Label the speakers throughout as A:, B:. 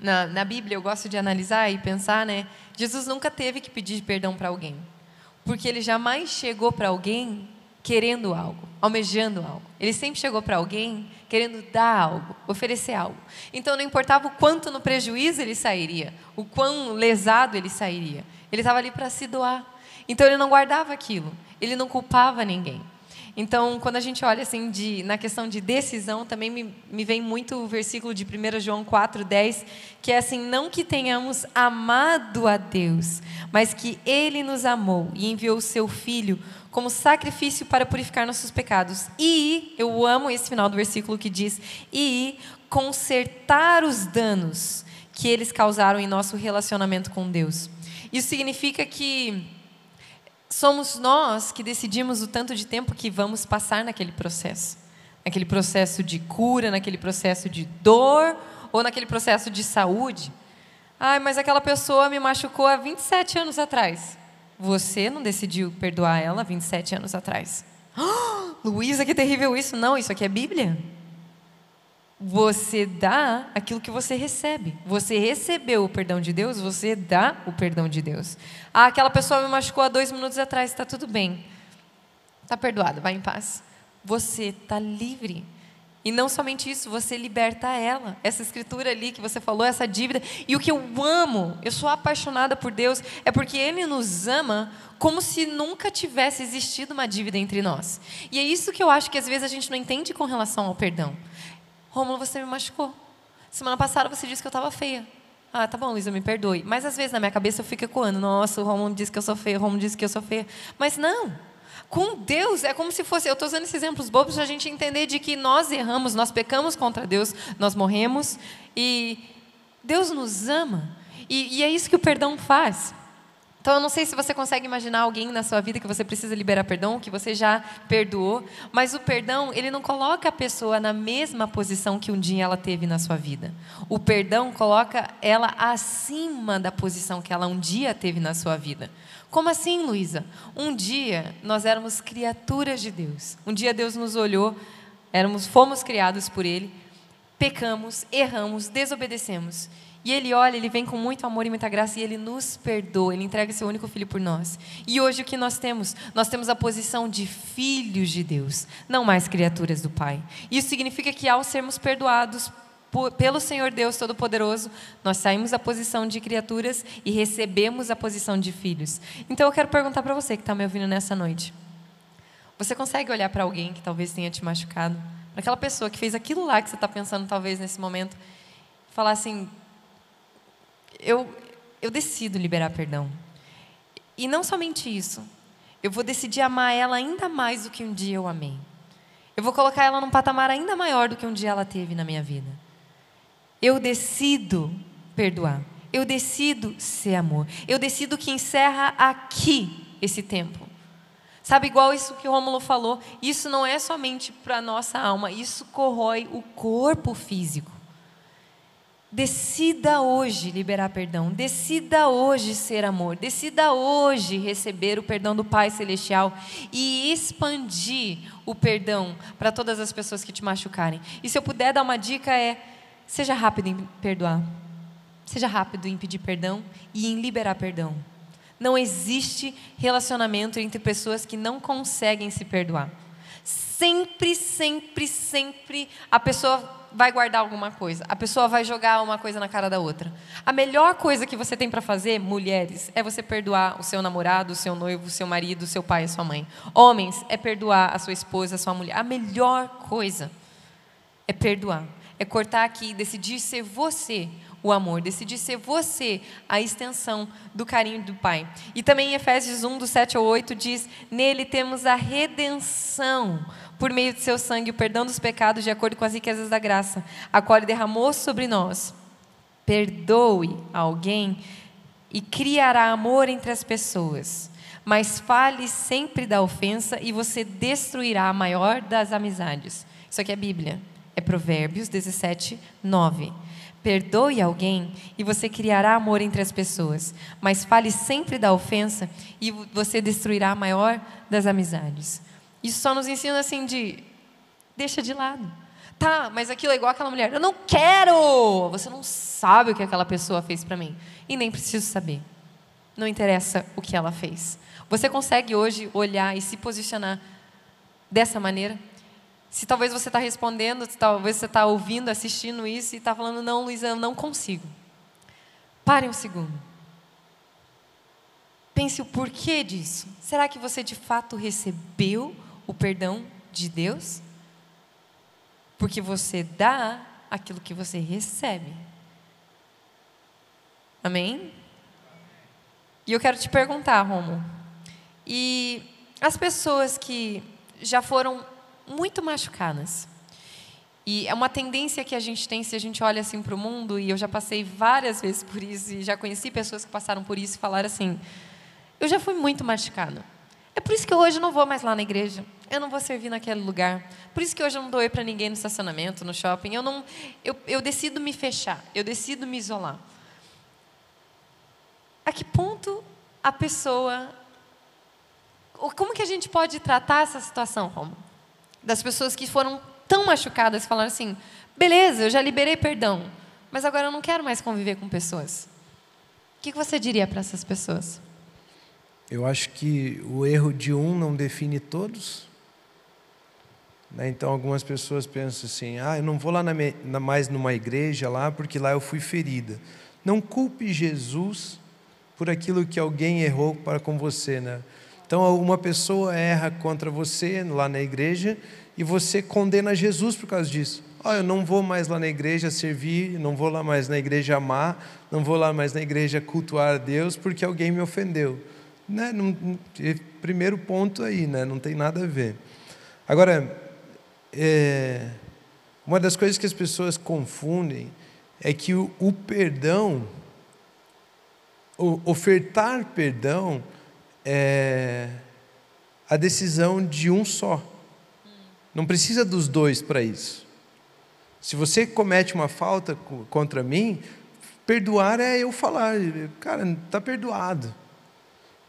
A: na, na Bíblia, eu gosto de analisar e pensar, né? Jesus nunca teve que pedir perdão para alguém, porque ele jamais chegou para alguém querendo algo, almejando algo. Ele sempre chegou para alguém querendo dar algo, oferecer algo. Então não importava o quanto no prejuízo ele sairia, o quão lesado ele sairia. Ele estava ali para se doar. Então ele não guardava aquilo, ele não culpava ninguém. Então, quando a gente olha assim de, na questão de decisão, também me, me vem muito o versículo de 1 João 4,10, que é assim: não que tenhamos amado a Deus, mas que Ele nos amou e enviou o seu Filho como sacrifício para purificar nossos pecados. E, eu amo esse final do versículo que diz: e consertar os danos que eles causaram em nosso relacionamento com Deus. Isso significa que somos nós que decidimos o tanto de tempo que vamos passar naquele processo. Naquele processo de cura, naquele processo de dor ou naquele processo de saúde. Ai, mas aquela pessoa me machucou há 27 anos atrás. Você não decidiu perdoar ela há 27 anos atrás. Oh, Luísa, que terrível isso. Não, isso aqui é Bíblia. Você dá aquilo que você recebe. Você recebeu o perdão de Deus, você dá o perdão de Deus. Ah, aquela pessoa me machucou há dois minutos atrás, está tudo bem. Está perdoado, vai em paz. Você está livre. E não somente isso, você liberta ela. Essa escritura ali que você falou, essa dívida. E o que eu amo, eu sou apaixonada por Deus, é porque Ele nos ama como se nunca tivesse existido uma dívida entre nós. E é isso que eu acho que às vezes a gente não entende com relação ao perdão. Rômulo, você me machucou. Semana passada você disse que eu estava feia. Ah, tá bom, Luísa, me perdoe. Mas às vezes na minha cabeça eu fico ecoando. Nossa, o Romulo disse que eu sou feia, o Romulo disse que eu sou feia. Mas não. Com Deus é como se fosse. Eu estou usando esses exemplos bobos para a gente entender de que nós erramos, nós pecamos contra Deus, nós morremos e Deus nos ama. E, e é isso que o perdão faz. Então, eu não sei se você consegue imaginar alguém na sua vida que você precisa liberar perdão, que você já perdoou, mas o perdão, ele não coloca a pessoa na mesma posição que um dia ela teve na sua vida. O perdão coloca ela acima da posição que ela um dia teve na sua vida. Como assim, Luísa? Um dia nós éramos criaturas de Deus. Um dia Deus nos olhou, éramos, fomos criados por Ele, pecamos, erramos, desobedecemos. E ele olha, ele vem com muito amor e muita graça e ele nos perdoa, ele entrega seu único filho por nós. E hoje o que nós temos? Nós temos a posição de filhos de Deus, não mais criaturas do Pai. Isso significa que ao sermos perdoados pelo Senhor Deus Todo-Poderoso, nós saímos da posição de criaturas e recebemos a posição de filhos. Então eu quero perguntar para você que está me ouvindo nessa noite: você consegue olhar para alguém que talvez tenha te machucado, para aquela pessoa que fez aquilo lá que você está pensando talvez nesse momento, falar assim: eu, eu decido liberar perdão. E não somente isso, eu vou decidir amar ela ainda mais do que um dia eu amei. Eu vou colocar ela num patamar ainda maior do que um dia ela teve na minha vida. Eu decido perdoar. Eu decido ser amor. Eu decido que encerra aqui esse tempo. Sabe, igual isso que o Rômulo falou, isso não é somente para a nossa alma, isso corrói o corpo físico. Decida hoje liberar perdão. Decida hoje ser amor. Decida hoje receber o perdão do Pai Celestial e expandir o perdão para todas as pessoas que te machucarem. E se eu puder dar uma dica é: seja rápido em perdoar. Seja rápido em pedir perdão e em liberar perdão. Não existe relacionamento entre pessoas que não conseguem se perdoar. Sempre, sempre, sempre a pessoa vai guardar alguma coisa. A pessoa vai jogar uma coisa na cara da outra. A melhor coisa que você tem para fazer, mulheres, é você perdoar o seu namorado, o seu noivo, o seu marido, o seu pai, a sua mãe. Homens, é perdoar a sua esposa, a sua mulher. A melhor coisa é perdoar. É cortar aqui, decidir ser você o amor, decidir ser você a extensão do carinho do Pai. E também em Efésios 1, do 7 ao 8, diz: Nele temos a redenção por meio de seu sangue, o perdão dos pecados de acordo com as riquezas da graça, a qual ele derramou sobre nós. Perdoe alguém e criará amor entre as pessoas. Mas fale sempre da ofensa e você destruirá a maior das amizades. Isso aqui é Bíblia. É Provérbios 17, 9. Perdoe alguém e você criará amor entre as pessoas, mas fale sempre da ofensa e você destruirá a maior das amizades. Isso só nos ensina assim de deixa de lado. Tá, mas aquilo é igual aquela mulher. Eu não quero! Você não sabe o que aquela pessoa fez para mim. E nem preciso saber. Não interessa o que ela fez. Você consegue hoje olhar e se posicionar dessa maneira? Se talvez você está respondendo, se talvez você está ouvindo, assistindo isso e está falando, não, Luísa, eu não consigo. Pare um segundo. Pense o porquê disso. Será que você de fato recebeu o perdão de Deus? Porque você dá aquilo que você recebe. Amém? E eu quero te perguntar, Romo. E as pessoas que já foram muito machucadas. E é uma tendência que a gente tem se a gente olha assim para o mundo, e eu já passei várias vezes por isso, e já conheci pessoas que passaram por isso e falaram assim: eu já fui muito machucada. É por isso que hoje eu não vou mais lá na igreja. Eu não vou servir naquele lugar. Por isso que hoje eu não doei para ninguém no estacionamento, no shopping. Eu, não, eu, eu decido me fechar, eu decido me isolar. A que ponto a pessoa. Como que a gente pode tratar essa situação, Romo? Das pessoas que foram tão machucadas e falaram assim: beleza, eu já liberei perdão, mas agora eu não quero mais conviver com pessoas. O que você diria para essas pessoas?
B: Eu acho que o erro de um não define todos. Né? Então, algumas pessoas pensam assim: ah, eu não vou lá na, mais numa igreja lá porque lá eu fui ferida. Não culpe Jesus por aquilo que alguém errou para com você, né? Então, uma pessoa erra contra você lá na igreja e você condena Jesus por causa disso. Oh, eu não vou mais lá na igreja servir, não vou lá mais na igreja amar, não vou lá mais na igreja cultuar a Deus porque alguém me ofendeu. Né? Não, primeiro ponto aí, né? não tem nada a ver. Agora, é, uma das coisas que as pessoas confundem é que o, o perdão, o ofertar perdão, é a decisão de um só. Não precisa dos dois para isso. Se você comete uma falta contra mim, perdoar é eu falar, cara, está perdoado.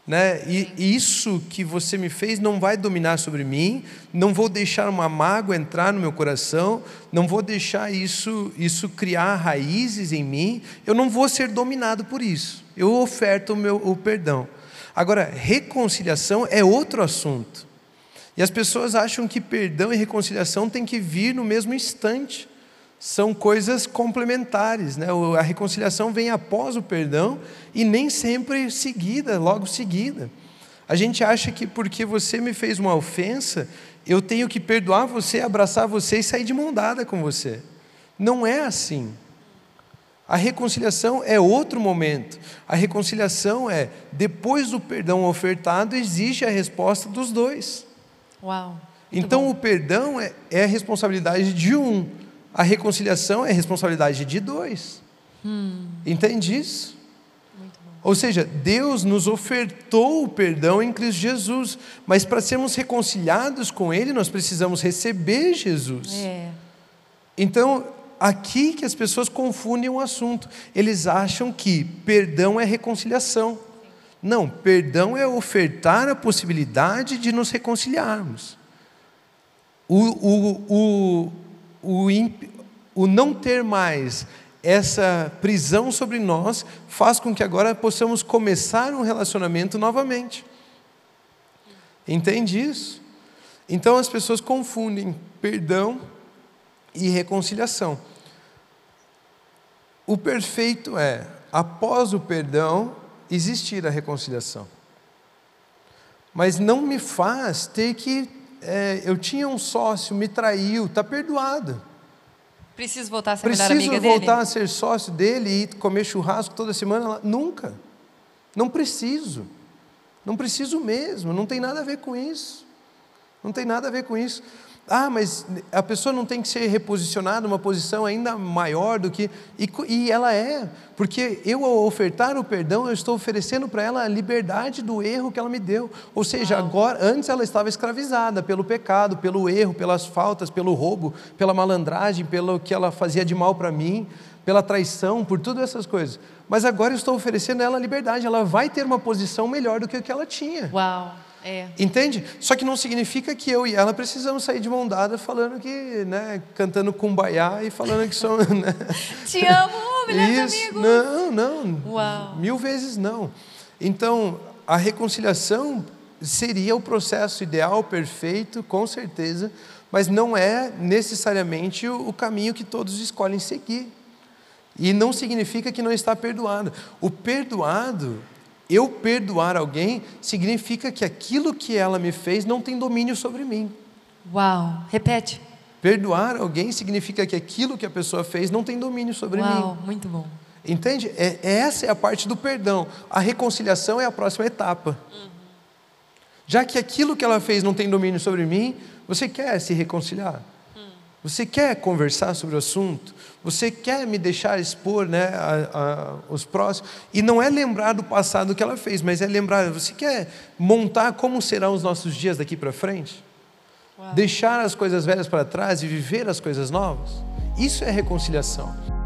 B: Né? E isso que você me fez não vai dominar sobre mim, não vou deixar uma mágoa entrar no meu coração, não vou deixar isso, isso criar raízes em mim, eu não vou ser dominado por isso. Eu oferto o, meu, o perdão. Agora, reconciliação é outro assunto. E as pessoas acham que perdão e reconciliação têm que vir no mesmo instante são coisas complementares. Né? A reconciliação vem após o perdão e nem sempre seguida, logo seguida. A gente acha que porque você me fez uma ofensa, eu tenho que perdoar você, abraçar você e sair de mão dada com você. Não é assim. A reconciliação é outro momento. A reconciliação é, depois do perdão ofertado, exige a resposta dos dois.
A: Uau.
B: Então, bom. o perdão é, é a responsabilidade de um a reconciliação é responsabilidade de dois. Hum. Entende isso? Ou seja, Deus nos ofertou o perdão em Cristo Jesus, mas para sermos reconciliados com Ele, nós precisamos receber Jesus.
A: É.
B: Então, aqui que as pessoas confundem o assunto. Eles acham que perdão é reconciliação. Não, perdão é ofertar a possibilidade de nos reconciliarmos. O, o, o, o, não ter mais essa prisão sobre nós faz com que agora possamos começar um relacionamento novamente. Entende isso? Então as pessoas confundem perdão e reconciliação. O perfeito é, após o perdão, existir a reconciliação. Mas não me faz ter que é, eu tinha um sócio, me traiu, está perdoado.
A: Preciso voltar a ser
B: Preciso
A: melhor amiga
B: dele? Preciso voltar a ser sócio dele e comer churrasco toda semana? Nunca. Não preciso. Não preciso mesmo. Não tem nada a ver com isso. Não tem nada a ver com isso. Ah, mas a pessoa não tem que ser reposicionada numa posição ainda maior do que. E, e ela é, porque eu, ao ofertar o perdão, eu estou oferecendo para ela a liberdade do erro que ela me deu. Ou seja, agora, antes ela estava escravizada pelo pecado, pelo erro, pelas faltas, pelo roubo, pela malandragem, pelo que ela fazia de mal para mim, pela traição, por todas essas coisas. Mas agora eu estou oferecendo a ela a liberdade, ela vai ter uma posição melhor do que a que ela tinha.
A: Uau. É.
B: Entende? Só que não significa que eu e ela precisamos sair de mão dada falando que, né, cantando kumbaya e falando que somos. Né?
A: Te amo, melhores
B: Isso,
A: amigos.
B: não, não.
A: Uau.
B: Mil vezes não. Então, a reconciliação seria o processo ideal, perfeito, com certeza, mas não é necessariamente o, o caminho que todos escolhem seguir. E não significa que não está perdoado. O perdoado eu perdoar alguém significa que aquilo que ela me fez não tem domínio sobre mim.
A: Uau. Repete.
B: Perdoar alguém significa que aquilo que a pessoa fez não tem domínio sobre
A: Uau,
B: mim.
A: muito bom.
B: Entende? É, essa é a parte do perdão. A reconciliação é a próxima etapa. Já que aquilo que ela fez não tem domínio sobre mim, você quer se reconciliar? Você quer conversar sobre o assunto? Você quer me deixar expor né, a, a, os próximos? E não é lembrar do passado que ela fez, mas é lembrar, você quer montar como serão os nossos dias daqui para frente? Deixar as coisas velhas para trás e viver as coisas novas? Isso é reconciliação.